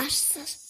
Graças.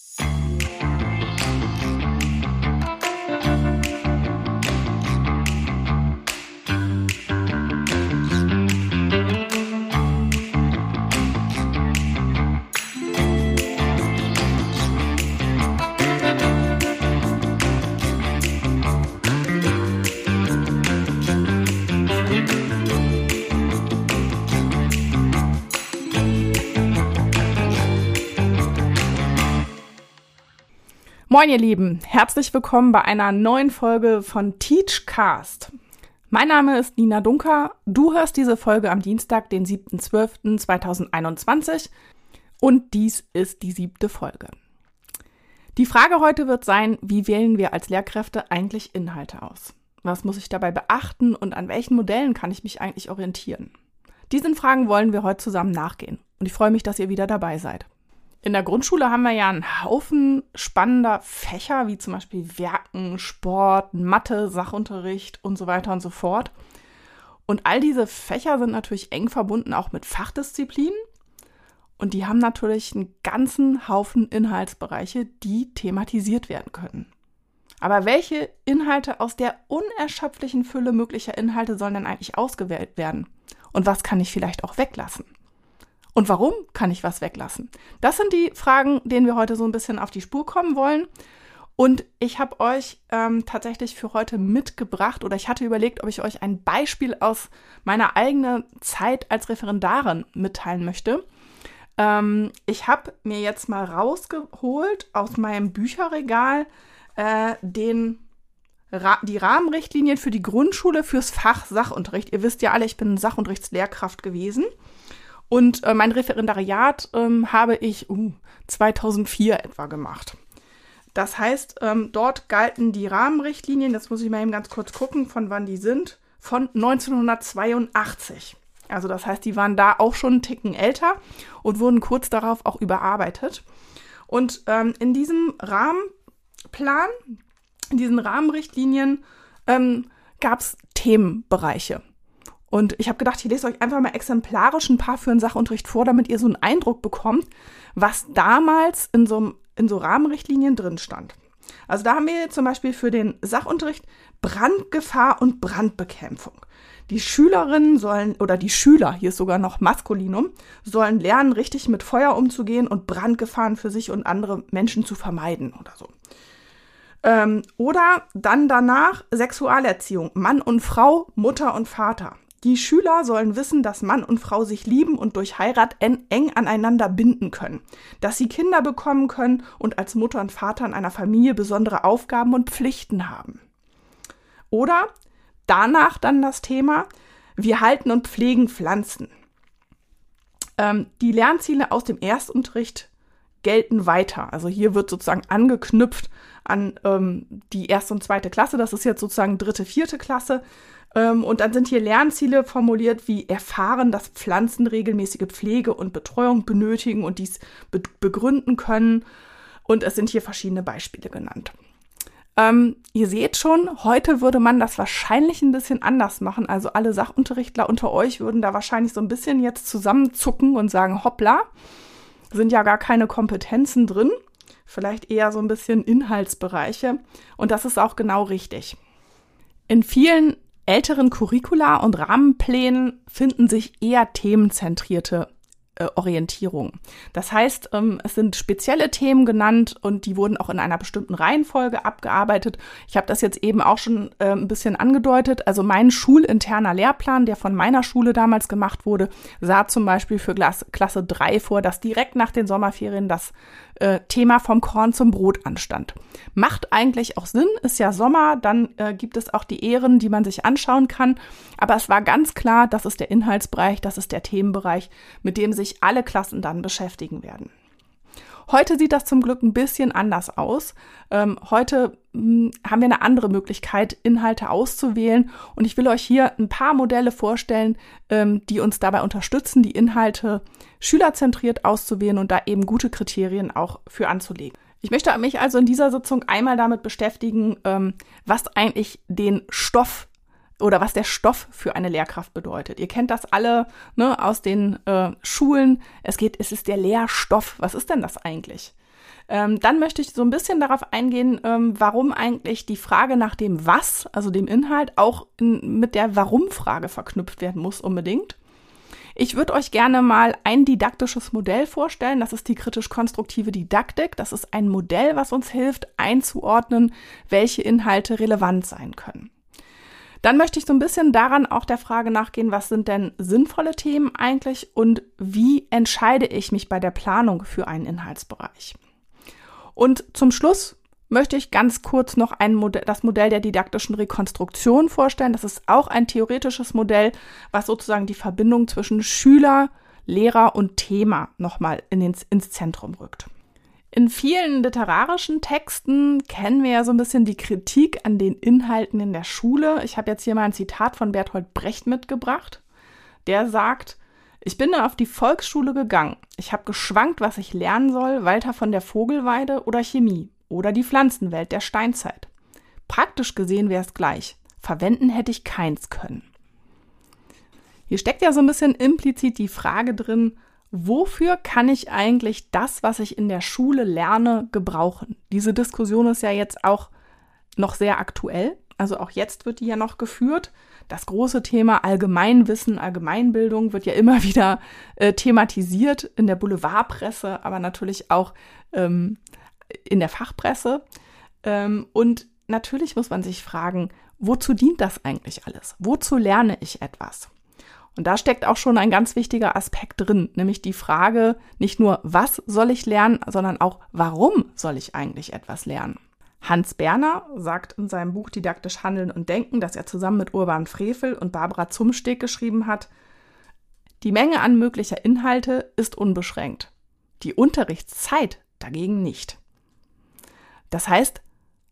Moin ihr Lieben, herzlich willkommen bei einer neuen Folge von Teachcast. Mein Name ist Nina Dunker, du hörst diese Folge am Dienstag, den 7.12.2021 und dies ist die siebte Folge. Die Frage heute wird sein, wie wählen wir als Lehrkräfte eigentlich Inhalte aus? Was muss ich dabei beachten und an welchen Modellen kann ich mich eigentlich orientieren? Diesen Fragen wollen wir heute zusammen nachgehen und ich freue mich, dass ihr wieder dabei seid. In der Grundschule haben wir ja einen Haufen spannender Fächer, wie zum Beispiel Werken, Sport, Mathe, Sachunterricht und so weiter und so fort. Und all diese Fächer sind natürlich eng verbunden auch mit Fachdisziplinen. Und die haben natürlich einen ganzen Haufen Inhaltsbereiche, die thematisiert werden können. Aber welche Inhalte aus der unerschöpflichen Fülle möglicher Inhalte sollen denn eigentlich ausgewählt werden? Und was kann ich vielleicht auch weglassen? Und warum kann ich was weglassen? Das sind die Fragen, denen wir heute so ein bisschen auf die Spur kommen wollen. Und ich habe euch ähm, tatsächlich für heute mitgebracht oder ich hatte überlegt, ob ich euch ein Beispiel aus meiner eigenen Zeit als Referendarin mitteilen möchte. Ähm, ich habe mir jetzt mal rausgeholt aus meinem Bücherregal äh, den die Rahmenrichtlinien für die Grundschule fürs Fach Sachunterricht. Ihr wisst ja alle, ich bin Sachunterrichtslehrkraft gewesen. Und äh, mein Referendariat ähm, habe ich uh, 2004 etwa gemacht. Das heißt, ähm, dort galten die Rahmenrichtlinien, das muss ich mal eben ganz kurz gucken, von wann die sind, von 1982. Also das heißt, die waren da auch schon einen Ticken älter und wurden kurz darauf auch überarbeitet. Und ähm, in diesem Rahmenplan, in diesen Rahmenrichtlinien ähm, gab es Themenbereiche. Und ich habe gedacht, ich lese euch einfach mal exemplarisch ein paar für einen Sachunterricht vor, damit ihr so einen Eindruck bekommt, was damals in so, in so Rahmenrichtlinien drin stand. Also da haben wir zum Beispiel für den Sachunterricht Brandgefahr und Brandbekämpfung. Die Schülerinnen sollen, oder die Schüler, hier ist sogar noch Maskulinum, sollen lernen, richtig mit Feuer umzugehen und Brandgefahren für sich und andere Menschen zu vermeiden oder so. Ähm, oder dann danach Sexualerziehung, Mann und Frau, Mutter und Vater. Die Schüler sollen wissen, dass Mann und Frau sich lieben und durch Heirat eng aneinander binden können, dass sie Kinder bekommen können und als Mutter und Vater in einer Familie besondere Aufgaben und Pflichten haben. Oder danach dann das Thema, wir halten und pflegen Pflanzen. Ähm, die Lernziele aus dem Erstunterricht gelten weiter. Also hier wird sozusagen angeknüpft an ähm, die erste und zweite Klasse. Das ist jetzt sozusagen dritte, vierte Klasse. Ähm, und dann sind hier Lernziele formuliert wie erfahren, dass Pflanzen regelmäßige Pflege und Betreuung benötigen und dies be begründen können. Und es sind hier verschiedene Beispiele genannt. Ähm, ihr seht schon, heute würde man das wahrscheinlich ein bisschen anders machen. Also alle Sachunterrichtler unter euch würden da wahrscheinlich so ein bisschen jetzt zusammenzucken und sagen, hoppla, sind ja gar keine Kompetenzen drin. Vielleicht eher so ein bisschen Inhaltsbereiche. Und das ist auch genau richtig. In vielen älteren Curricula und Rahmenplänen finden sich eher themenzentrierte äh, Orientierung. Das heißt, ähm, es sind spezielle Themen genannt und die wurden auch in einer bestimmten Reihenfolge abgearbeitet. Ich habe das jetzt eben auch schon äh, ein bisschen angedeutet. Also mein schulinterner Lehrplan, der von meiner Schule damals gemacht wurde, sah zum Beispiel für Klasse, Klasse 3 vor, dass direkt nach den Sommerferien das äh, Thema vom Korn zum Brot anstand. Macht eigentlich auch Sinn, ist ja Sommer, dann äh, gibt es auch die Ehren, die man sich anschauen kann. Aber es war ganz klar, das ist der Inhaltsbereich, das ist der Themenbereich, mit dem sich alle Klassen dann beschäftigen werden. Heute sieht das zum Glück ein bisschen anders aus. Ähm, heute haben wir eine andere Möglichkeit, Inhalte auszuwählen. Und ich will euch hier ein paar Modelle vorstellen, ähm, die uns dabei unterstützen, die Inhalte schülerzentriert auszuwählen und da eben gute Kriterien auch für anzulegen. Ich möchte mich also in dieser Sitzung einmal damit beschäftigen, ähm, was eigentlich den Stoff oder was der Stoff für eine Lehrkraft bedeutet. Ihr kennt das alle ne, aus den äh, Schulen. Es geht, es ist der Lehrstoff. Was ist denn das eigentlich? Ähm, dann möchte ich so ein bisschen darauf eingehen, ähm, warum eigentlich die Frage nach dem Was, also dem Inhalt, auch in, mit der Warum-Frage verknüpft werden muss unbedingt. Ich würde euch gerne mal ein didaktisches Modell vorstellen. Das ist die kritisch-konstruktive Didaktik. Das ist ein Modell, was uns hilft, einzuordnen, welche Inhalte relevant sein können. Dann möchte ich so ein bisschen daran auch der Frage nachgehen, was sind denn sinnvolle Themen eigentlich und wie entscheide ich mich bei der Planung für einen Inhaltsbereich. Und zum Schluss möchte ich ganz kurz noch ein Modell, das Modell der didaktischen Rekonstruktion vorstellen. Das ist auch ein theoretisches Modell, was sozusagen die Verbindung zwischen Schüler, Lehrer und Thema nochmal in den, ins Zentrum rückt. In vielen literarischen Texten kennen wir ja so ein bisschen die Kritik an den Inhalten in der Schule. Ich habe jetzt hier mal ein Zitat von Bertolt Brecht mitgebracht. Der sagt, ich bin auf die Volksschule gegangen. Ich habe geschwankt, was ich lernen soll, Walter von der Vogelweide oder Chemie oder die Pflanzenwelt der Steinzeit. Praktisch gesehen wäre es gleich. Verwenden hätte ich keins können. Hier steckt ja so ein bisschen implizit die Frage drin, wofür kann ich eigentlich das, was ich in der Schule lerne, gebrauchen? Diese Diskussion ist ja jetzt auch noch sehr aktuell. Also auch jetzt wird die ja noch geführt. Das große Thema Allgemeinwissen, Allgemeinbildung wird ja immer wieder äh, thematisiert in der Boulevardpresse, aber natürlich auch ähm, in der Fachpresse. Ähm, und natürlich muss man sich fragen, wozu dient das eigentlich alles? Wozu lerne ich etwas? Und da steckt auch schon ein ganz wichtiger Aspekt drin, nämlich die Frage nicht nur, was soll ich lernen, sondern auch, warum soll ich eigentlich etwas lernen? Hans Berner sagt in seinem Buch Didaktisch Handeln und Denken, das er zusammen mit Urban Frevel und Barbara Zumsteg geschrieben hat, die Menge an möglicher Inhalte ist unbeschränkt, die Unterrichtszeit dagegen nicht. Das heißt,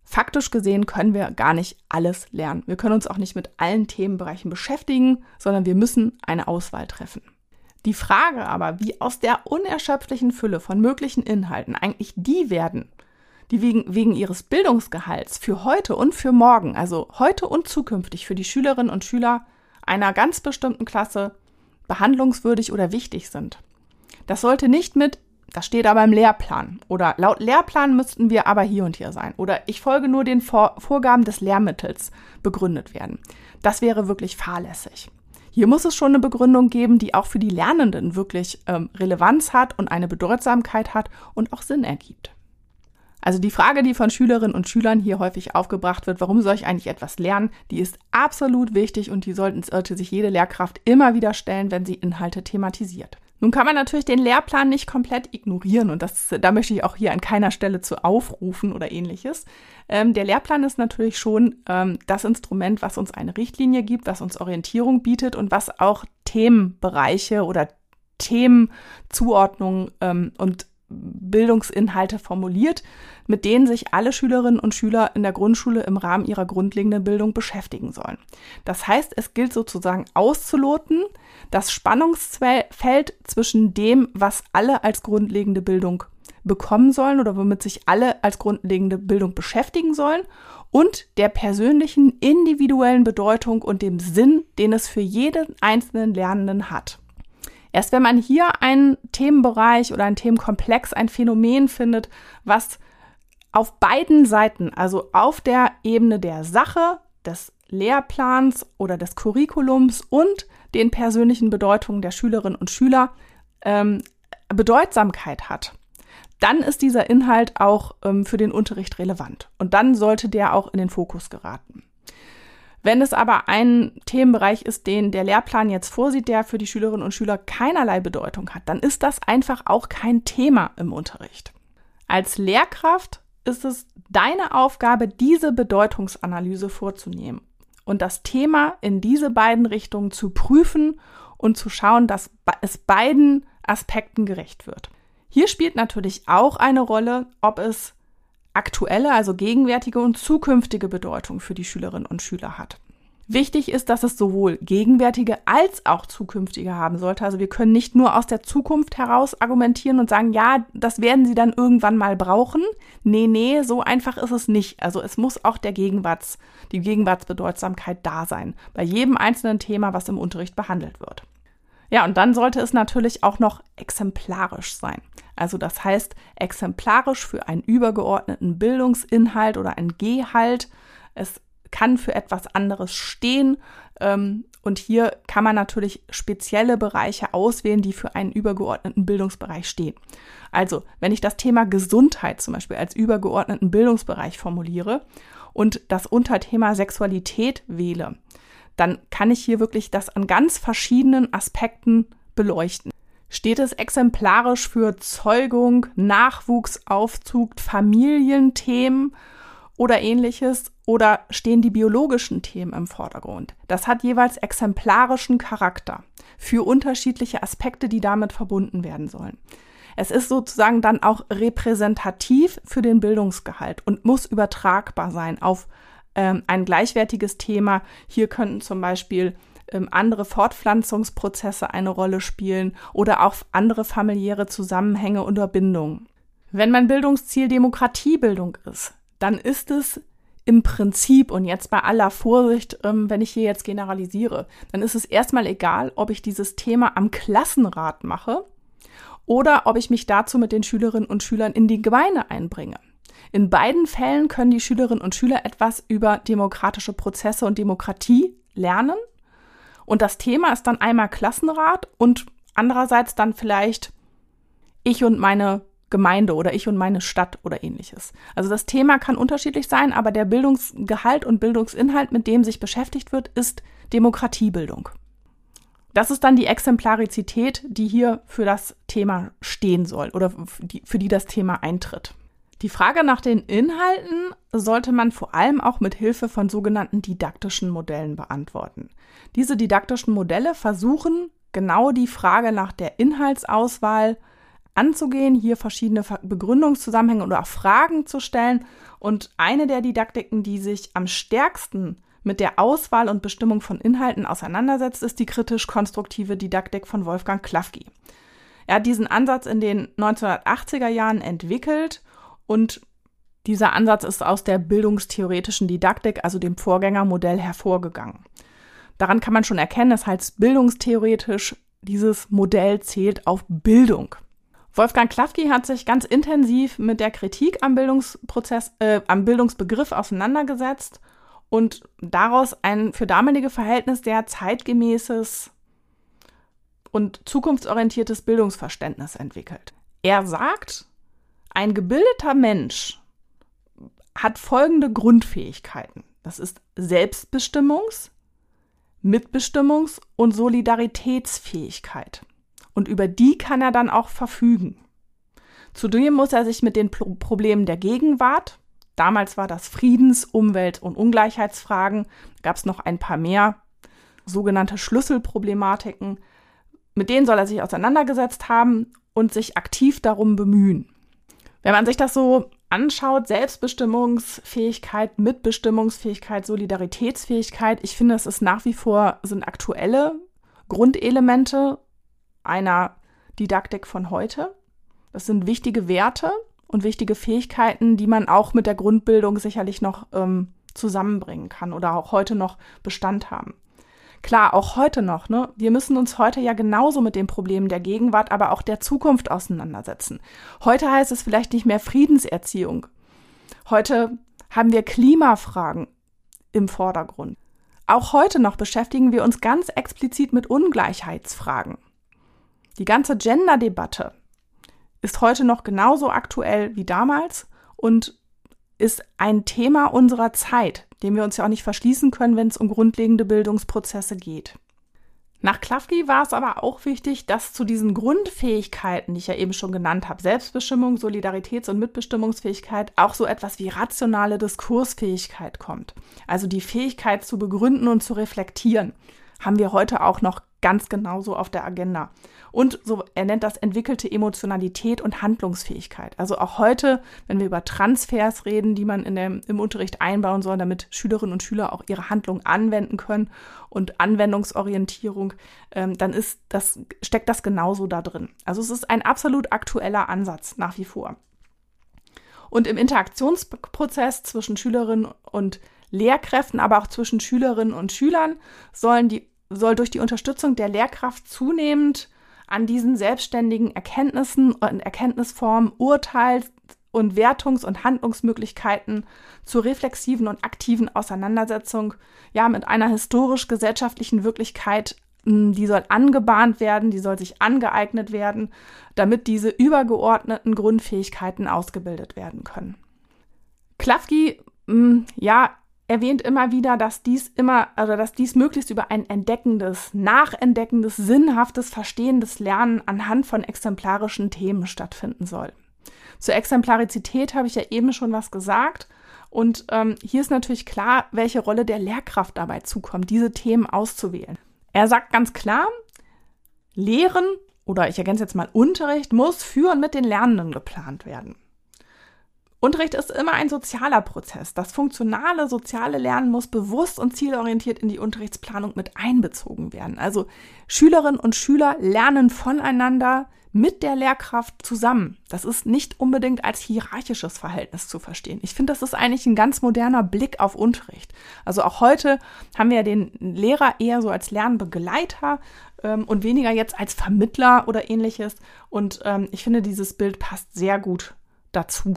faktisch gesehen können wir gar nicht alles lernen. Wir können uns auch nicht mit allen Themenbereichen beschäftigen, sondern wir müssen eine Auswahl treffen. Die Frage aber, wie aus der unerschöpflichen Fülle von möglichen Inhalten eigentlich die werden, die wegen, wegen ihres Bildungsgehalts für heute und für morgen, also heute und zukünftig für die Schülerinnen und Schüler einer ganz bestimmten Klasse behandlungswürdig oder wichtig sind. Das sollte nicht mit das steht aber im Lehrplan. Oder laut Lehrplan müssten wir aber hier und hier sein. Oder ich folge nur den Vor Vorgaben des Lehrmittels begründet werden. Das wäre wirklich fahrlässig. Hier muss es schon eine Begründung geben, die auch für die Lernenden wirklich ähm, Relevanz hat und eine Bedeutsamkeit hat und auch Sinn ergibt. Also die Frage, die von Schülerinnen und Schülern hier häufig aufgebracht wird, warum soll ich eigentlich etwas lernen, die ist absolut wichtig und die sollte sich jede Lehrkraft immer wieder stellen, wenn sie Inhalte thematisiert. Nun kann man natürlich den Lehrplan nicht komplett ignorieren und das, da möchte ich auch hier an keiner Stelle zu aufrufen oder ähnliches. Ähm, der Lehrplan ist natürlich schon ähm, das Instrument, was uns eine Richtlinie gibt, was uns Orientierung bietet und was auch Themenbereiche oder Themenzuordnungen ähm, und Bildungsinhalte formuliert, mit denen sich alle Schülerinnen und Schüler in der Grundschule im Rahmen ihrer grundlegenden Bildung beschäftigen sollen. Das heißt, es gilt sozusagen auszuloten, das Spannungsfeld zwischen dem, was alle als grundlegende Bildung bekommen sollen oder womit sich alle als grundlegende Bildung beschäftigen sollen und der persönlichen individuellen Bedeutung und dem Sinn, den es für jeden einzelnen Lernenden hat. Erst wenn man hier einen Themenbereich oder einen Themenkomplex, ein Phänomen findet, was auf beiden Seiten, also auf der Ebene der Sache, des Lehrplans oder des Curriculums und den persönlichen Bedeutungen der Schülerinnen und Schüler ähm, Bedeutsamkeit hat, dann ist dieser Inhalt auch ähm, für den Unterricht relevant. Und dann sollte der auch in den Fokus geraten. Wenn es aber ein Themenbereich ist, den der Lehrplan jetzt vorsieht, der für die Schülerinnen und Schüler keinerlei Bedeutung hat, dann ist das einfach auch kein Thema im Unterricht. Als Lehrkraft ist es deine Aufgabe, diese Bedeutungsanalyse vorzunehmen und das Thema in diese beiden Richtungen zu prüfen und zu schauen, dass es beiden Aspekten gerecht wird. Hier spielt natürlich auch eine Rolle, ob es aktuelle, also gegenwärtige und zukünftige Bedeutung für die Schülerinnen und Schüler hat. Wichtig ist, dass es sowohl gegenwärtige als auch zukünftige haben sollte. Also wir können nicht nur aus der Zukunft heraus argumentieren und sagen, ja, das werden sie dann irgendwann mal brauchen. Nee, nee, so einfach ist es nicht. Also es muss auch der Gegenwarts, die Gegenwartsbedeutsamkeit da sein. Bei jedem einzelnen Thema, was im Unterricht behandelt wird. Ja, und dann sollte es natürlich auch noch exemplarisch sein. Also das heißt, exemplarisch für einen übergeordneten Bildungsinhalt oder einen Gehalt. Es kann für etwas anderes stehen. Ähm, und hier kann man natürlich spezielle Bereiche auswählen, die für einen übergeordneten Bildungsbereich stehen. Also, wenn ich das Thema Gesundheit zum Beispiel als übergeordneten Bildungsbereich formuliere und das Unterthema Sexualität wähle, dann kann ich hier wirklich das an ganz verschiedenen Aspekten beleuchten. Steht es exemplarisch für Zeugung, Nachwuchsaufzug, Familienthemen oder ähnliches? Oder stehen die biologischen Themen im Vordergrund? Das hat jeweils exemplarischen Charakter für unterschiedliche Aspekte, die damit verbunden werden sollen. Es ist sozusagen dann auch repräsentativ für den Bildungsgehalt und muss übertragbar sein auf ähm, ein gleichwertiges Thema. Hier könnten zum Beispiel ähm, andere Fortpflanzungsprozesse eine Rolle spielen oder auch andere familiäre Zusammenhänge oder Bindungen. Wenn mein Bildungsziel Demokratiebildung ist, dann ist es im Prinzip und jetzt bei aller Vorsicht, ähm, wenn ich hier jetzt generalisiere, dann ist es erstmal egal, ob ich dieses Thema am Klassenrat mache oder ob ich mich dazu mit den Schülerinnen und Schülern in die Gemeinde einbringe. In beiden Fällen können die Schülerinnen und Schüler etwas über demokratische Prozesse und Demokratie lernen. Und das Thema ist dann einmal Klassenrat und andererseits dann vielleicht ich und meine Gemeinde oder ich und meine Stadt oder ähnliches. Also das Thema kann unterschiedlich sein, aber der Bildungsgehalt und Bildungsinhalt, mit dem sich beschäftigt wird, ist Demokratiebildung. Das ist dann die Exemplarizität, die hier für das Thema stehen soll oder für die das Thema eintritt. Die Frage nach den Inhalten sollte man vor allem auch mit Hilfe von sogenannten didaktischen Modellen beantworten. Diese didaktischen Modelle versuchen genau die Frage nach der Inhaltsauswahl anzugehen, hier verschiedene Begründungszusammenhänge oder auch Fragen zu stellen. Und eine der Didaktiken, die sich am stärksten mit der Auswahl und Bestimmung von Inhalten auseinandersetzt, ist die kritisch-konstruktive Didaktik von Wolfgang Klafki. Er hat diesen Ansatz in den 1980er Jahren entwickelt und dieser Ansatz ist aus der bildungstheoretischen Didaktik, also dem Vorgängermodell, hervorgegangen. Daran kann man schon erkennen, das heißt bildungstheoretisch, dieses Modell zählt auf Bildung. Wolfgang Klafki hat sich ganz intensiv mit der Kritik am Bildungsprozess, äh, am Bildungsbegriff auseinandergesetzt und daraus ein für damalige Verhältnis sehr zeitgemäßes und zukunftsorientiertes Bildungsverständnis entwickelt. Er sagt, ein gebildeter Mensch hat folgende Grundfähigkeiten. Das ist Selbstbestimmungs-, Mitbestimmungs- und Solidaritätsfähigkeit. Und über die kann er dann auch verfügen. Zudem muss er sich mit den Pro Problemen der Gegenwart, damals war das Friedens-, Umwelt- und Ungleichheitsfragen, gab es noch ein paar mehr sogenannte Schlüsselproblematiken, mit denen soll er sich auseinandergesetzt haben und sich aktiv darum bemühen. Wenn man sich das so anschaut, Selbstbestimmungsfähigkeit, Mitbestimmungsfähigkeit, Solidaritätsfähigkeit, ich finde, es ist nach wie vor, sind aktuelle Grundelemente einer Didaktik von heute. Das sind wichtige Werte und wichtige Fähigkeiten, die man auch mit der Grundbildung sicherlich noch ähm, zusammenbringen kann oder auch heute noch Bestand haben. Klar, auch heute noch, ne? Wir müssen uns heute ja genauso mit den Problemen der Gegenwart, aber auch der Zukunft auseinandersetzen. Heute heißt es vielleicht nicht mehr Friedenserziehung. Heute haben wir Klimafragen im Vordergrund. Auch heute noch beschäftigen wir uns ganz explizit mit Ungleichheitsfragen. Die ganze Gender-Debatte ist heute noch genauso aktuell wie damals und ist ein Thema unserer Zeit, dem wir uns ja auch nicht verschließen können, wenn es um grundlegende Bildungsprozesse geht. Nach Klafki war es aber auch wichtig, dass zu diesen Grundfähigkeiten, die ich ja eben schon genannt habe, Selbstbestimmung, Solidaritäts- und Mitbestimmungsfähigkeit, auch so etwas wie rationale Diskursfähigkeit kommt. Also die Fähigkeit zu begründen und zu reflektieren, haben wir heute auch noch ganz genauso auf der Agenda. Und so, er nennt das entwickelte Emotionalität und Handlungsfähigkeit. Also auch heute, wenn wir über Transfers reden, die man in dem, im Unterricht einbauen soll, damit Schülerinnen und Schüler auch ihre Handlung anwenden können und Anwendungsorientierung, ähm, dann ist das, steckt das genauso da drin. Also es ist ein absolut aktueller Ansatz nach wie vor. Und im Interaktionsprozess zwischen Schülerinnen und Lehrkräften, aber auch zwischen Schülerinnen und Schülern sollen die soll durch die Unterstützung der Lehrkraft zunehmend an diesen selbstständigen Erkenntnissen und Erkenntnisformen, Urteils- und Wertungs- und Handlungsmöglichkeiten zur reflexiven und aktiven Auseinandersetzung ja mit einer historisch-gesellschaftlichen Wirklichkeit, hm, die soll angebahnt werden, die soll sich angeeignet werden, damit diese übergeordneten Grundfähigkeiten ausgebildet werden können. Klafki, hm, ja, erwähnt immer wieder, dass dies immer, also dass dies möglichst über ein entdeckendes, nachentdeckendes, sinnhaftes, verstehendes Lernen anhand von exemplarischen Themen stattfinden soll. Zur Exemplarizität habe ich ja eben schon was gesagt. Und ähm, hier ist natürlich klar, welche Rolle der Lehrkraft dabei zukommt, diese Themen auszuwählen. Er sagt ganz klar, Lehren oder ich ergänze jetzt mal Unterricht muss für und mit den Lernenden geplant werden. Unterricht ist immer ein sozialer Prozess. Das funktionale soziale Lernen muss bewusst und zielorientiert in die Unterrichtsplanung mit einbezogen werden. Also Schülerinnen und Schüler lernen voneinander mit der Lehrkraft zusammen. Das ist nicht unbedingt als hierarchisches Verhältnis zu verstehen. Ich finde, das ist eigentlich ein ganz moderner Blick auf Unterricht. Also auch heute haben wir den Lehrer eher so als Lernbegleiter ähm, und weniger jetzt als Vermittler oder ähnliches. Und ähm, ich finde, dieses Bild passt sehr gut dazu.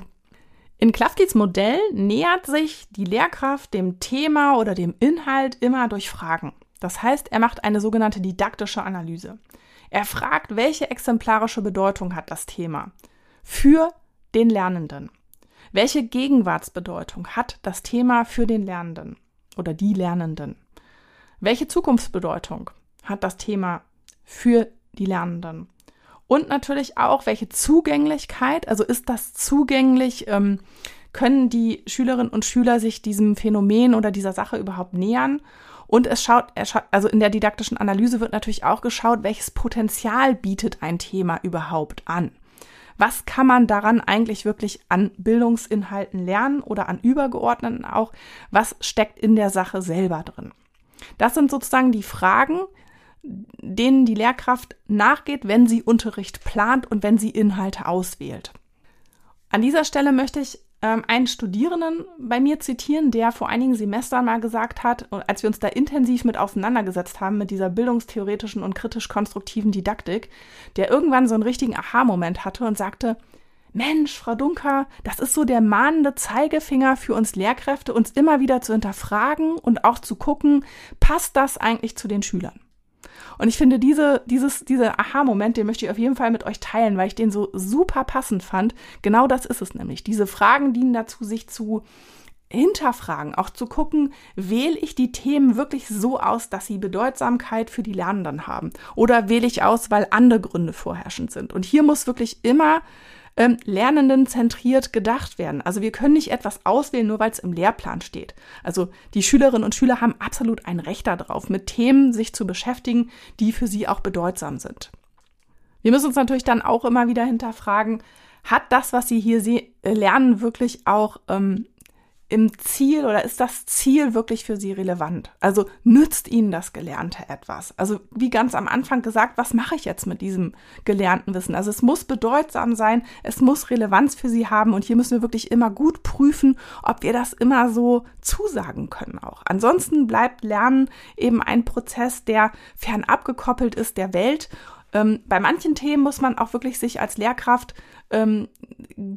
In Klafkis Modell nähert sich die Lehrkraft dem Thema oder dem Inhalt immer durch Fragen. Das heißt, er macht eine sogenannte didaktische Analyse. Er fragt, welche exemplarische Bedeutung hat das Thema für den Lernenden? Welche Gegenwartsbedeutung hat das Thema für den Lernenden oder die Lernenden? Welche Zukunftsbedeutung hat das Thema für die Lernenden? Und natürlich auch, welche Zugänglichkeit, also ist das zugänglich, ähm, können die Schülerinnen und Schüler sich diesem Phänomen oder dieser Sache überhaupt nähern? Und es schaut, also in der didaktischen Analyse wird natürlich auch geschaut, welches Potenzial bietet ein Thema überhaupt an. Was kann man daran eigentlich wirklich an Bildungsinhalten lernen oder an übergeordneten auch? Was steckt in der Sache selber drin? Das sind sozusagen die Fragen, denen die Lehrkraft nachgeht, wenn sie Unterricht plant und wenn sie Inhalte auswählt. An dieser Stelle möchte ich ähm, einen Studierenden bei mir zitieren, der vor einigen Semestern mal gesagt hat, als wir uns da intensiv mit auseinandergesetzt haben, mit dieser bildungstheoretischen und kritisch-konstruktiven Didaktik, der irgendwann so einen richtigen Aha-Moment hatte und sagte, Mensch, Frau Dunker, das ist so der mahnende Zeigefinger für uns Lehrkräfte, uns immer wieder zu hinterfragen und auch zu gucken, passt das eigentlich zu den Schülern? Und ich finde, diese, dieses, dieser Aha-Moment, den möchte ich auf jeden Fall mit euch teilen, weil ich den so super passend fand. Genau das ist es nämlich. Diese Fragen dienen dazu, sich zu hinterfragen, auch zu gucken, wähle ich die Themen wirklich so aus, dass sie Bedeutsamkeit für die Lernenden haben? Oder wähle ich aus, weil andere Gründe vorherrschend sind? Und hier muss wirklich immer ähm, Lernenden zentriert gedacht werden. Also wir können nicht etwas auswählen, nur weil es im Lehrplan steht. Also die Schülerinnen und Schüler haben absolut ein Recht darauf, mit Themen sich zu beschäftigen, die für sie auch bedeutsam sind. Wir müssen uns natürlich dann auch immer wieder hinterfragen, hat das, was Sie hier lernen, wirklich auch ähm, im Ziel oder ist das Ziel wirklich für Sie relevant? Also nützt Ihnen das Gelernte etwas? Also wie ganz am Anfang gesagt, was mache ich jetzt mit diesem gelernten Wissen? Also es muss bedeutsam sein, es muss Relevanz für Sie haben und hier müssen wir wirklich immer gut prüfen, ob wir das immer so zusagen können auch. Ansonsten bleibt Lernen eben ein Prozess, der fernab gekoppelt ist der Welt ähm, bei manchen Themen muss man auch wirklich sich als Lehrkraft ähm,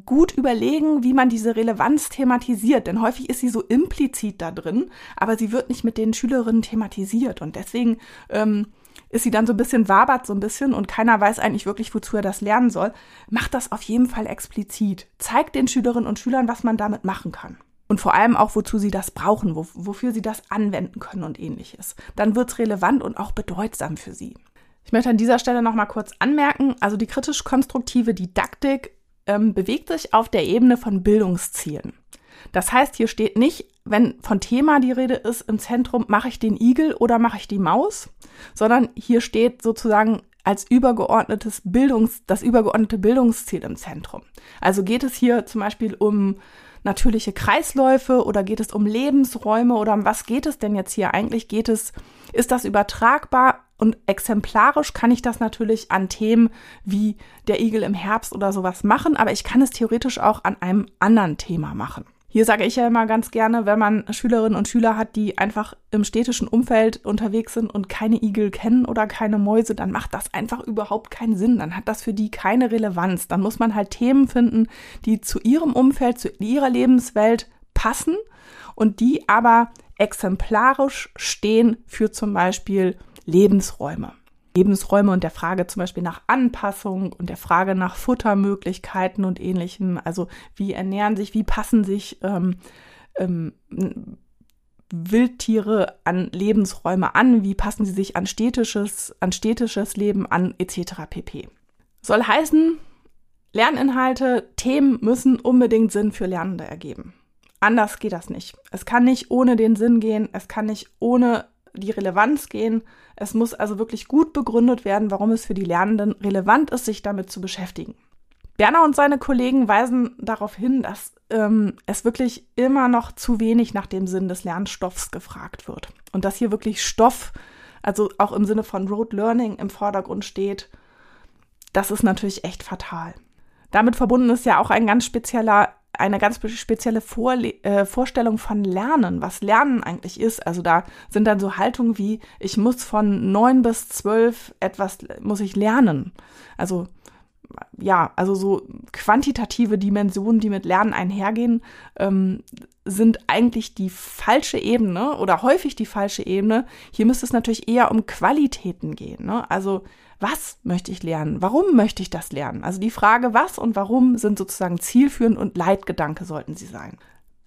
gut überlegen, wie man diese Relevanz thematisiert. Denn häufig ist sie so implizit da drin, aber sie wird nicht mit den Schülerinnen thematisiert. Und deswegen ähm, ist sie dann so ein bisschen wabert so ein bisschen und keiner weiß eigentlich wirklich, wozu er das lernen soll. Macht das auf jeden Fall explizit. Zeigt den Schülerinnen und Schülern, was man damit machen kann. Und vor allem auch, wozu sie das brauchen, wo, wofür sie das anwenden können und ähnliches. Dann wird es relevant und auch bedeutsam für sie. Ich möchte an dieser Stelle noch mal kurz anmerken, also die kritisch-konstruktive Didaktik ähm, bewegt sich auf der Ebene von Bildungszielen. Das heißt, hier steht nicht, wenn von Thema die Rede ist, im Zentrum, mache ich den Igel oder mache ich die Maus, sondern hier steht sozusagen als übergeordnetes Bildungs, das übergeordnete Bildungsziel im Zentrum. Also geht es hier zum Beispiel um natürliche Kreisläufe oder geht es um Lebensräume oder um was geht es denn jetzt hier eigentlich? Geht es, ist das übertragbar und exemplarisch kann ich das natürlich an Themen wie der Igel im Herbst oder sowas machen, aber ich kann es theoretisch auch an einem anderen Thema machen. Hier sage ich ja immer ganz gerne, wenn man Schülerinnen und Schüler hat, die einfach im städtischen Umfeld unterwegs sind und keine Igel kennen oder keine Mäuse, dann macht das einfach überhaupt keinen Sinn. Dann hat das für die keine Relevanz. Dann muss man halt Themen finden, die zu ihrem Umfeld, zu ihrer Lebenswelt passen und die aber exemplarisch stehen für zum Beispiel Lebensräume. Lebensräume und der Frage zum Beispiel nach Anpassung und der Frage nach Futtermöglichkeiten und ähnlichem. Also wie ernähren sich, wie passen sich ähm, ähm, Wildtiere an Lebensräume an, wie passen sie sich an städtisches, an städtisches Leben an, etc. pp. Soll heißen, Lerninhalte, Themen müssen unbedingt Sinn für Lernende ergeben. Anders geht das nicht. Es kann nicht ohne den Sinn gehen, es kann nicht ohne die Relevanz gehen. Es muss also wirklich gut begründet werden, warum es für die Lernenden relevant ist, sich damit zu beschäftigen. Berner und seine Kollegen weisen darauf hin, dass ähm, es wirklich immer noch zu wenig nach dem Sinn des Lernstoffs gefragt wird. Und dass hier wirklich Stoff, also auch im Sinne von Road Learning im Vordergrund steht, das ist natürlich echt fatal. Damit verbunden ist ja auch ein ganz spezieller eine ganz spezielle Vorle äh, Vorstellung von Lernen, was Lernen eigentlich ist. Also da sind dann so Haltungen wie, ich muss von neun bis zwölf etwas, muss ich lernen. Also ja, also so quantitative Dimensionen, die mit Lernen einhergehen, ähm, sind eigentlich die falsche Ebene oder häufig die falsche Ebene. Hier müsste es natürlich eher um Qualitäten gehen. Ne? Also was möchte ich lernen? Warum möchte ich das lernen? Also die Frage, was und warum sind sozusagen zielführend und Leitgedanke sollten sie sein.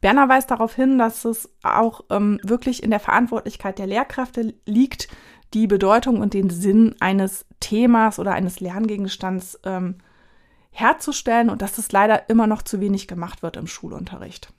Berner weist darauf hin, dass es auch ähm, wirklich in der Verantwortlichkeit der Lehrkräfte liegt, die Bedeutung und den Sinn eines Themas oder eines Lerngegenstands ähm, herzustellen und dass das leider immer noch zu wenig gemacht wird im Schulunterricht.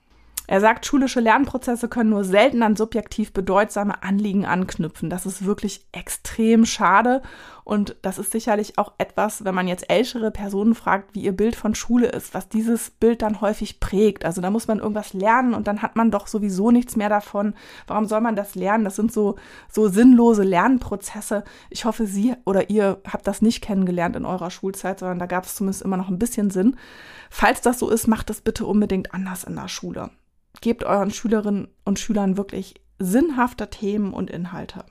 Er sagt, schulische Lernprozesse können nur selten an subjektiv bedeutsame Anliegen anknüpfen. Das ist wirklich extrem schade. Und das ist sicherlich auch etwas, wenn man jetzt ältere Personen fragt, wie ihr Bild von Schule ist, was dieses Bild dann häufig prägt. Also da muss man irgendwas lernen und dann hat man doch sowieso nichts mehr davon. Warum soll man das lernen? Das sind so, so sinnlose Lernprozesse. Ich hoffe, Sie oder ihr habt das nicht kennengelernt in eurer Schulzeit, sondern da gab es zumindest immer noch ein bisschen Sinn. Falls das so ist, macht es bitte unbedingt anders in der Schule gebt euren Schülerinnen und Schülern wirklich sinnhafte Themen und Inhalte.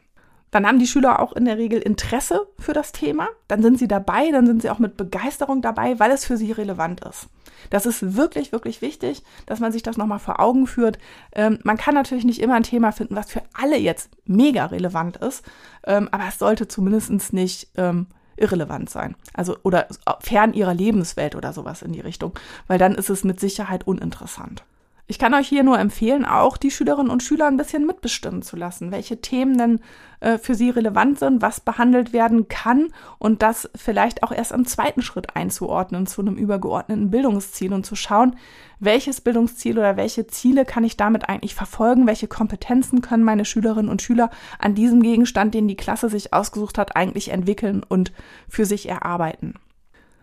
Dann haben die Schüler auch in der Regel Interesse für das Thema. Dann sind sie dabei, dann sind sie auch mit Begeisterung dabei, weil es für sie relevant ist. Das ist wirklich, wirklich wichtig, dass man sich das nochmal vor Augen führt. Ähm, man kann natürlich nicht immer ein Thema finden, was für alle jetzt mega relevant ist, ähm, aber es sollte zumindest nicht ähm, irrelevant sein. Also oder fern ihrer Lebenswelt oder sowas in die Richtung, weil dann ist es mit Sicherheit uninteressant. Ich kann euch hier nur empfehlen, auch die Schülerinnen und Schüler ein bisschen mitbestimmen zu lassen, welche Themen denn äh, für sie relevant sind, was behandelt werden kann und das vielleicht auch erst im zweiten Schritt einzuordnen zu einem übergeordneten Bildungsziel und zu schauen, welches Bildungsziel oder welche Ziele kann ich damit eigentlich verfolgen, welche Kompetenzen können meine Schülerinnen und Schüler an diesem Gegenstand, den die Klasse sich ausgesucht hat, eigentlich entwickeln und für sich erarbeiten.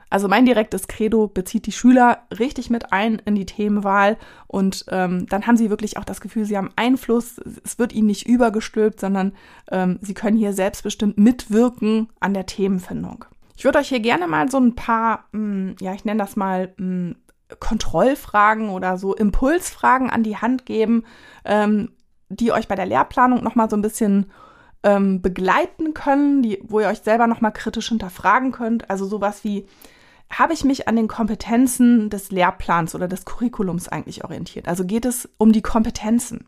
Also mein direktes Credo bezieht die Schüler richtig mit ein in die Themenwahl und ähm, dann haben sie wirklich auch das Gefühl, sie haben Einfluss, es wird ihnen nicht übergestülpt, sondern ähm, sie können hier selbstbestimmt mitwirken an der Themenfindung. Ich würde euch hier gerne mal so ein paar, mh, hm, ja, ich nenne das mal mh, hm, Kontrollfragen oder so Impulsfragen an die Hand geben, ähm, die euch bei der Lehrplanung nochmal so ein bisschen ähm, begleiten können, die, wo ihr euch selber nochmal kritisch hinterfragen könnt. Also sowas wie, habe ich mich an den Kompetenzen des Lehrplans oder des Curriculums eigentlich orientiert? Also geht es um die Kompetenzen.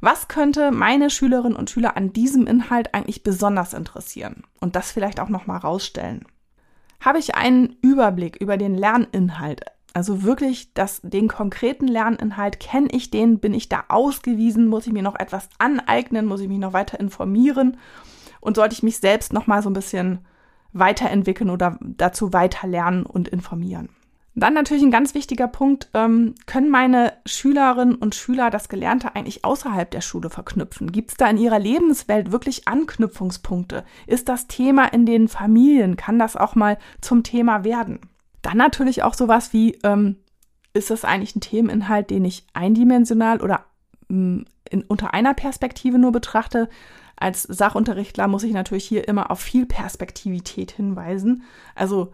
Was könnte meine Schülerinnen und Schüler an diesem Inhalt eigentlich besonders interessieren? Und das vielleicht auch nochmal rausstellen. Habe ich einen Überblick über den Lerninhalt? Also wirklich das, den konkreten Lerninhalt, kenne ich den, bin ich da ausgewiesen, muss ich mir noch etwas aneignen, muss ich mich noch weiter informieren und sollte ich mich selbst nochmal so ein bisschen weiterentwickeln oder dazu weiter lernen und informieren. Dann natürlich ein ganz wichtiger Punkt, ähm, können meine Schülerinnen und Schüler das Gelernte eigentlich außerhalb der Schule verknüpfen? Gibt es da in ihrer Lebenswelt wirklich Anknüpfungspunkte? Ist das Thema in den Familien? Kann das auch mal zum Thema werden? Dann natürlich auch sowas wie, ähm, ist das eigentlich ein Themeninhalt, den ich eindimensional oder ähm, in, unter einer Perspektive nur betrachte? Als Sachunterrichtler muss ich natürlich hier immer auf viel Perspektivität hinweisen. Also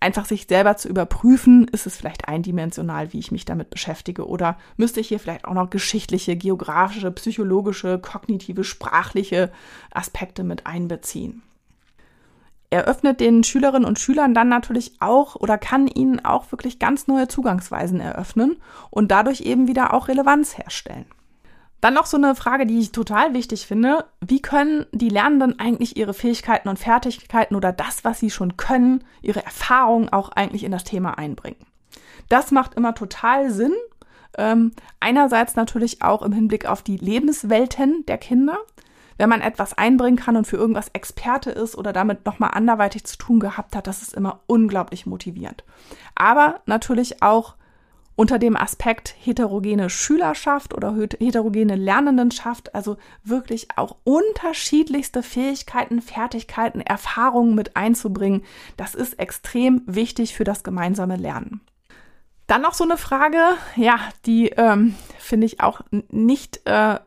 einfach sich selber zu überprüfen, ist es vielleicht eindimensional, wie ich mich damit beschäftige oder müsste ich hier vielleicht auch noch geschichtliche, geografische, psychologische, kognitive, sprachliche Aspekte mit einbeziehen. Er öffnet den Schülerinnen und Schülern dann natürlich auch oder kann ihnen auch wirklich ganz neue Zugangsweisen eröffnen und dadurch eben wieder auch Relevanz herstellen. Dann noch so eine Frage, die ich total wichtig finde. Wie können die Lernenden eigentlich ihre Fähigkeiten und Fertigkeiten oder das, was sie schon können, ihre Erfahrungen auch eigentlich in das Thema einbringen? Das macht immer total Sinn. Ähm, einerseits natürlich auch im Hinblick auf die Lebenswelten der Kinder. Wenn man etwas einbringen kann und für irgendwas Experte ist oder damit nochmal anderweitig zu tun gehabt hat, das ist immer unglaublich motivierend. Aber natürlich auch unter dem Aspekt heterogene Schülerschaft oder heterogene Lernendenschaft, also wirklich auch unterschiedlichste Fähigkeiten, Fertigkeiten, Erfahrungen mit einzubringen. Das ist extrem wichtig für das gemeinsame Lernen. Dann noch so eine Frage, ja, die ähm, finde ich auch nicht äh,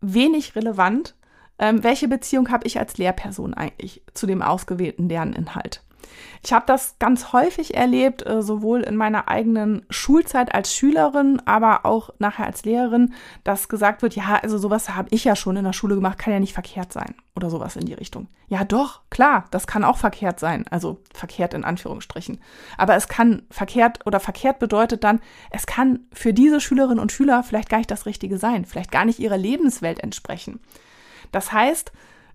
wenig relevant. Ähm, welche Beziehung habe ich als Lehrperson eigentlich zu dem ausgewählten Lerninhalt? Ich habe das ganz häufig erlebt, äh, sowohl in meiner eigenen Schulzeit als Schülerin, aber auch nachher als Lehrerin, dass gesagt wird, ja, also sowas habe ich ja schon in der Schule gemacht, kann ja nicht verkehrt sein oder sowas in die Richtung. Ja, doch, klar, das kann auch verkehrt sein, also verkehrt in Anführungsstrichen. Aber es kann verkehrt oder verkehrt bedeutet dann, es kann für diese Schülerinnen und Schüler vielleicht gar nicht das Richtige sein, vielleicht gar nicht ihrer Lebenswelt entsprechen. Das heißt,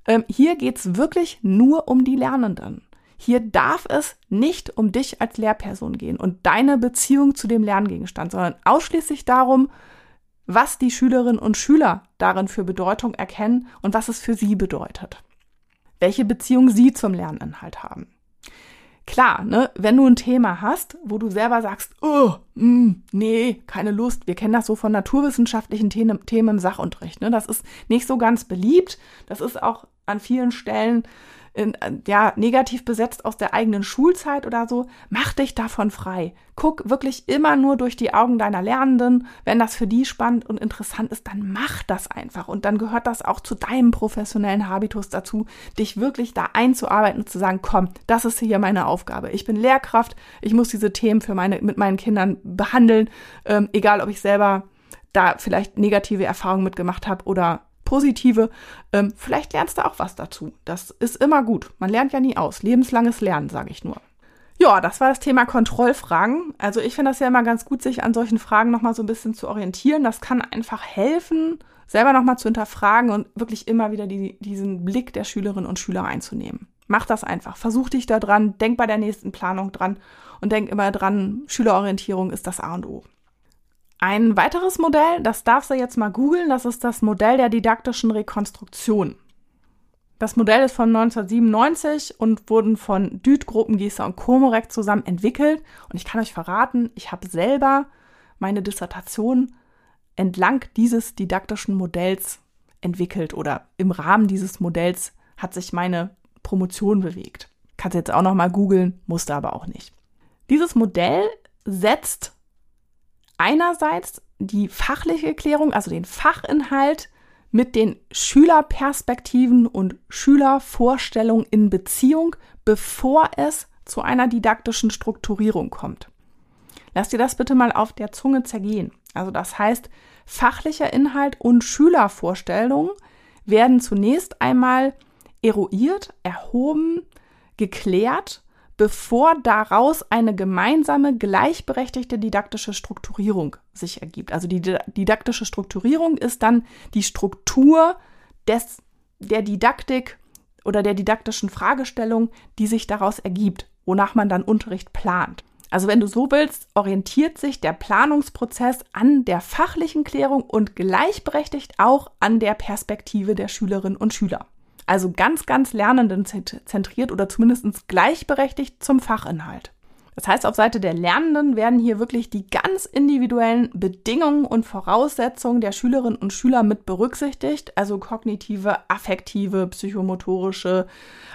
ähm, hier geht's wirklich nur um die Lernenden. Hier darf es nicht um dich als Lehrperson gehen und deine Beziehung zu dem Lerngegenstand, sondern ausschließlich darum, was die Schülerinnen und Schüler darin für Bedeutung erkennen und was es für sie bedeutet. Welche Beziehung sie zum Lerninhalt haben. Klar, ne, wenn du ein Thema hast, wo du selber sagst, oh, mh, mm, nee, keine Lust, wir kennen das so von naturwissenschaftlichen Themen, Themen im Sachunterricht, ne, das ist nicht so ganz beliebt, das ist auch an vielen Stellen in, ja, negativ besetzt aus der eigenen Schulzeit oder so, mach dich davon frei. Guck wirklich immer nur durch die Augen deiner Lernenden. Wenn das für die spannend und interessant ist, dann mach das einfach. Und dann gehört das auch zu deinem professionellen Habitus dazu, dich wirklich da einzuarbeiten und zu sagen, komm, das ist hier meine Aufgabe. Ich bin Lehrkraft, ich muss diese Themen für meine, mit meinen Kindern behandeln, ähm, egal ob ich selber da vielleicht negative Erfahrungen mitgemacht habe oder positive. Ähm, vielleicht lernst du auch was dazu. Das ist immer gut. Man lernt ja nie aus. Lebenslanges Lernen, sage ich nur. Ja, das war das Thema Kontrollfragen. Also ich finde das ja immer ganz gut, sich an solchen Fragen nochmal so ein bisschen zu orientieren. Das kann einfach helfen, selber nochmal zu hinterfragen und wirklich immer wieder die, diesen Blick der Schülerinnen und Schüler einzunehmen. Mach das einfach. Versuch dich da dran. Denk bei der nächsten Planung dran und denk immer dran, Schülerorientierung ist das A und O. Ein weiteres Modell, das darfst du jetzt mal googeln, das ist das Modell der didaktischen Rekonstruktion. Das Modell ist von 1997 und wurden von Düth, Gruppengießer und Komorek zusammen entwickelt. Und ich kann euch verraten, ich habe selber meine Dissertation entlang dieses didaktischen Modells entwickelt oder im Rahmen dieses Modells hat sich meine Promotion bewegt. Kannst jetzt auch noch mal googeln, musste aber auch nicht. Dieses Modell setzt einerseits die fachliche Klärung, also den Fachinhalt mit den Schülerperspektiven und Schülervorstellungen in Beziehung, bevor es zu einer didaktischen Strukturierung kommt. Lass dir das bitte mal auf der Zunge zergehen. Also das heißt, fachlicher Inhalt und Schülervorstellungen werden zunächst einmal eruiert, erhoben, geklärt bevor daraus eine gemeinsame, gleichberechtigte didaktische Strukturierung sich ergibt. Also die didaktische Strukturierung ist dann die Struktur des, der Didaktik oder der didaktischen Fragestellung, die sich daraus ergibt, wonach man dann Unterricht plant. Also wenn du so willst, orientiert sich der Planungsprozess an der fachlichen Klärung und gleichberechtigt auch an der Perspektive der Schülerinnen und Schüler. Also ganz, ganz Lernenden zentriert oder zumindest gleichberechtigt zum Fachinhalt. Das heißt, auf Seite der Lernenden werden hier wirklich die ganz individuellen Bedingungen und Voraussetzungen der Schülerinnen und Schüler mit berücksichtigt, also kognitive, affektive, psychomotorische,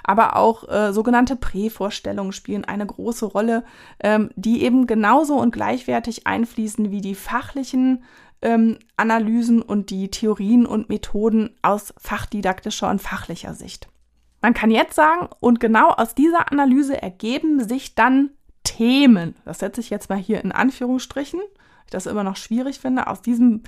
aber auch äh, sogenannte Prävorstellungen spielen eine große Rolle, ähm, die eben genauso und gleichwertig einfließen wie die fachlichen ähm, Analysen und die Theorien und Methoden aus fachdidaktischer und fachlicher Sicht. Man kann jetzt sagen, und genau aus dieser Analyse ergeben sich dann Themen. Das setze ich jetzt mal hier in Anführungsstrichen, ich das immer noch schwierig finde. Aus diesem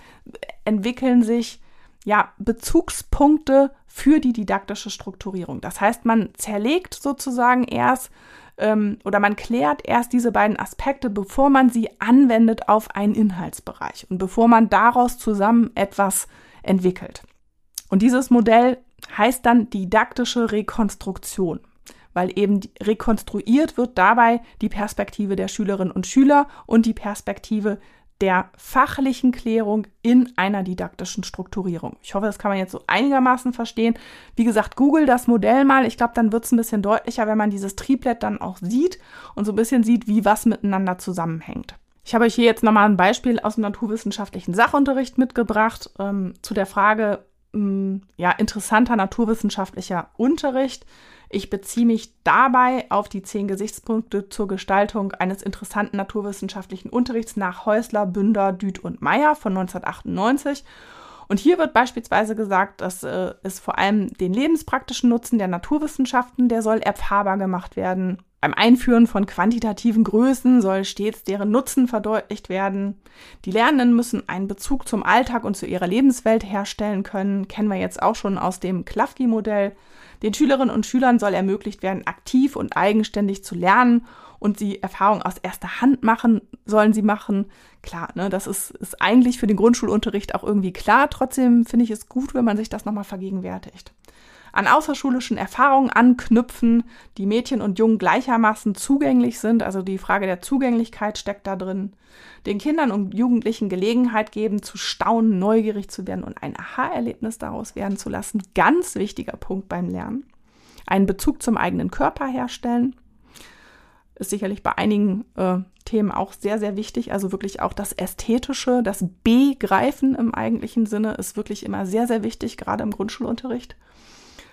entwickeln sich ja Bezugspunkte für die didaktische Strukturierung. Das heißt, man zerlegt sozusagen erst ähm, oder man klärt erst diese beiden Aspekte, bevor man sie anwendet auf einen Inhaltsbereich und bevor man daraus zusammen etwas entwickelt. Und dieses Modell heißt dann didaktische Rekonstruktion, weil eben rekonstruiert wird dabei die Perspektive der Schülerinnen und Schüler und die Perspektive der fachlichen Klärung in einer didaktischen Strukturierung. Ich hoffe, das kann man jetzt so einigermaßen verstehen. Wie gesagt, google das Modell mal. Ich glaube, dann wird es ein bisschen deutlicher, wenn man dieses Triplet dann auch sieht und so ein bisschen sieht, wie was miteinander zusammenhängt. Ich habe euch hier jetzt nochmal ein Beispiel aus dem naturwissenschaftlichen Sachunterricht mitgebracht ähm, zu der Frage, ähm, ja, interessanter naturwissenschaftlicher Unterricht. Ich beziehe mich dabei auf die zehn Gesichtspunkte zur Gestaltung eines interessanten naturwissenschaftlichen Unterrichts nach Häusler, Bünder, Düth und Meyer von 1998. Und hier wird beispielsweise gesagt, dass äh, es vor allem den lebenspraktischen Nutzen der Naturwissenschaften, der soll erfahrbar gemacht werden. Beim Einführen von quantitativen Größen soll stets deren Nutzen verdeutlicht werden. Die Lernenden müssen einen Bezug zum Alltag und zu ihrer Lebenswelt herstellen können. Kennen wir jetzt auch schon aus dem Klafki-Modell. Den Schülerinnen und Schülern soll ermöglicht werden, aktiv und eigenständig zu lernen und sie Erfahrungen aus erster Hand machen, sollen sie machen. Klar, ne, das ist, ist eigentlich für den Grundschulunterricht auch irgendwie klar. Trotzdem finde ich es gut, wenn man sich das nochmal vergegenwärtigt an außerschulischen Erfahrungen anknüpfen, die Mädchen und Jungen gleichermaßen zugänglich sind. Also die Frage der Zugänglichkeit steckt da drin. Den Kindern und Jugendlichen Gelegenheit geben, zu staunen, neugierig zu werden und ein Aha-Erlebnis daraus werden zu lassen. Ganz wichtiger Punkt beim Lernen. Einen Bezug zum eigenen Körper herstellen. Ist sicherlich bei einigen äh, Themen auch sehr, sehr wichtig. Also wirklich auch das Ästhetische, das Begreifen im eigentlichen Sinne ist wirklich immer sehr, sehr wichtig, gerade im Grundschulunterricht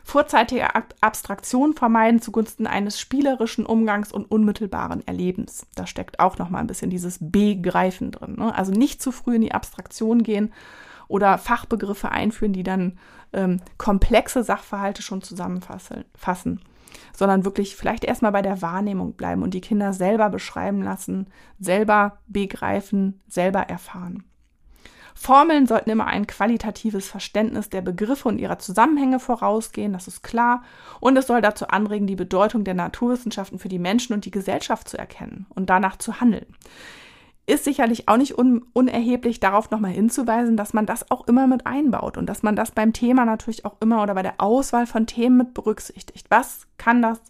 vorzeitige Abstraktion vermeiden zugunsten eines spielerischen Umgangs und unmittelbaren Erlebens. Da steckt auch noch mal ein bisschen dieses Begreifen drin. Ne? Also nicht zu früh in die Abstraktion gehen oder Fachbegriffe einführen, die dann ähm, komplexe Sachverhalte schon zusammenfassen, sondern wirklich vielleicht erstmal bei der Wahrnehmung bleiben und die Kinder selber beschreiben lassen, selber begreifen, selber erfahren. Formeln sollten immer ein qualitatives Verständnis der Begriffe und ihrer Zusammenhänge vorausgehen, das ist klar. Und es soll dazu anregen, die Bedeutung der Naturwissenschaften für die Menschen und die Gesellschaft zu erkennen und danach zu handeln. Ist sicherlich auch nicht un unerheblich, darauf nochmal hinzuweisen, dass man das auch immer mit einbaut und dass man das beim Thema natürlich auch immer oder bei der Auswahl von Themen mit berücksichtigt. Was kann das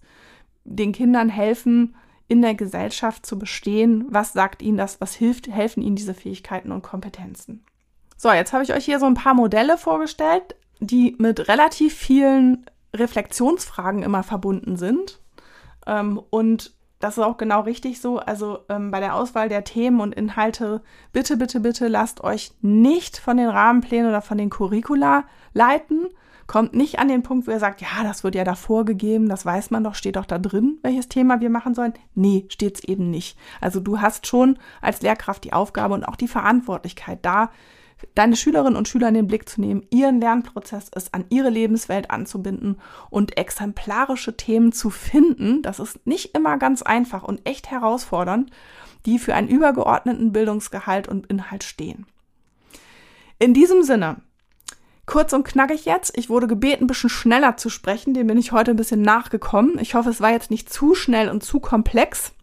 den Kindern helfen, in der Gesellschaft zu bestehen? Was sagt ihnen das? Was hilft, helfen ihnen diese Fähigkeiten und Kompetenzen? So, jetzt habe ich euch hier so ein paar Modelle vorgestellt, die mit relativ vielen Reflexionsfragen immer verbunden sind. Ähm, und das ist auch genau richtig so. Also ähm, bei der Auswahl der Themen und Inhalte, bitte, bitte, bitte lasst euch nicht von den Rahmenplänen oder von den Curricula leiten. Kommt nicht an den Punkt, wo ihr sagt, ja, das wird ja da vorgegeben, das weiß man doch, steht doch da drin, welches Thema wir machen sollen. Nee, steht's eben nicht. Also du hast schon als Lehrkraft die Aufgabe und auch die Verantwortlichkeit da, deine Schülerinnen und Schüler in den Blick zu nehmen, ihren Lernprozess ist an ihre Lebenswelt anzubinden und exemplarische Themen zu finden. Das ist nicht immer ganz einfach und echt herausfordernd, die für einen übergeordneten Bildungsgehalt und Inhalt stehen. In diesem Sinne, kurz und knackig jetzt. Ich wurde gebeten, ein bisschen schneller zu sprechen. Dem bin ich heute ein bisschen nachgekommen. Ich hoffe, es war jetzt nicht zu schnell und zu komplex.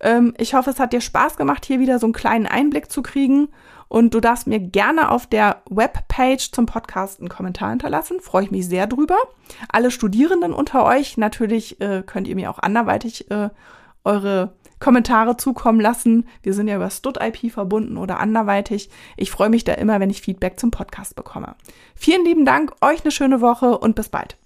Ähm, ich hoffe, es hat dir Spaß gemacht, hier wieder so einen kleinen Einblick zu kriegen. Und du darfst mir gerne auf der Webpage zum Podcast einen Kommentar hinterlassen. Freue ich mich sehr drüber. Alle Studierenden unter euch, natürlich äh, könnt ihr mir auch anderweitig äh, eure Kommentare zukommen lassen. Wir sind ja über StudIP verbunden oder anderweitig. Ich freue mich da immer, wenn ich Feedback zum Podcast bekomme. Vielen lieben Dank, euch eine schöne Woche und bis bald.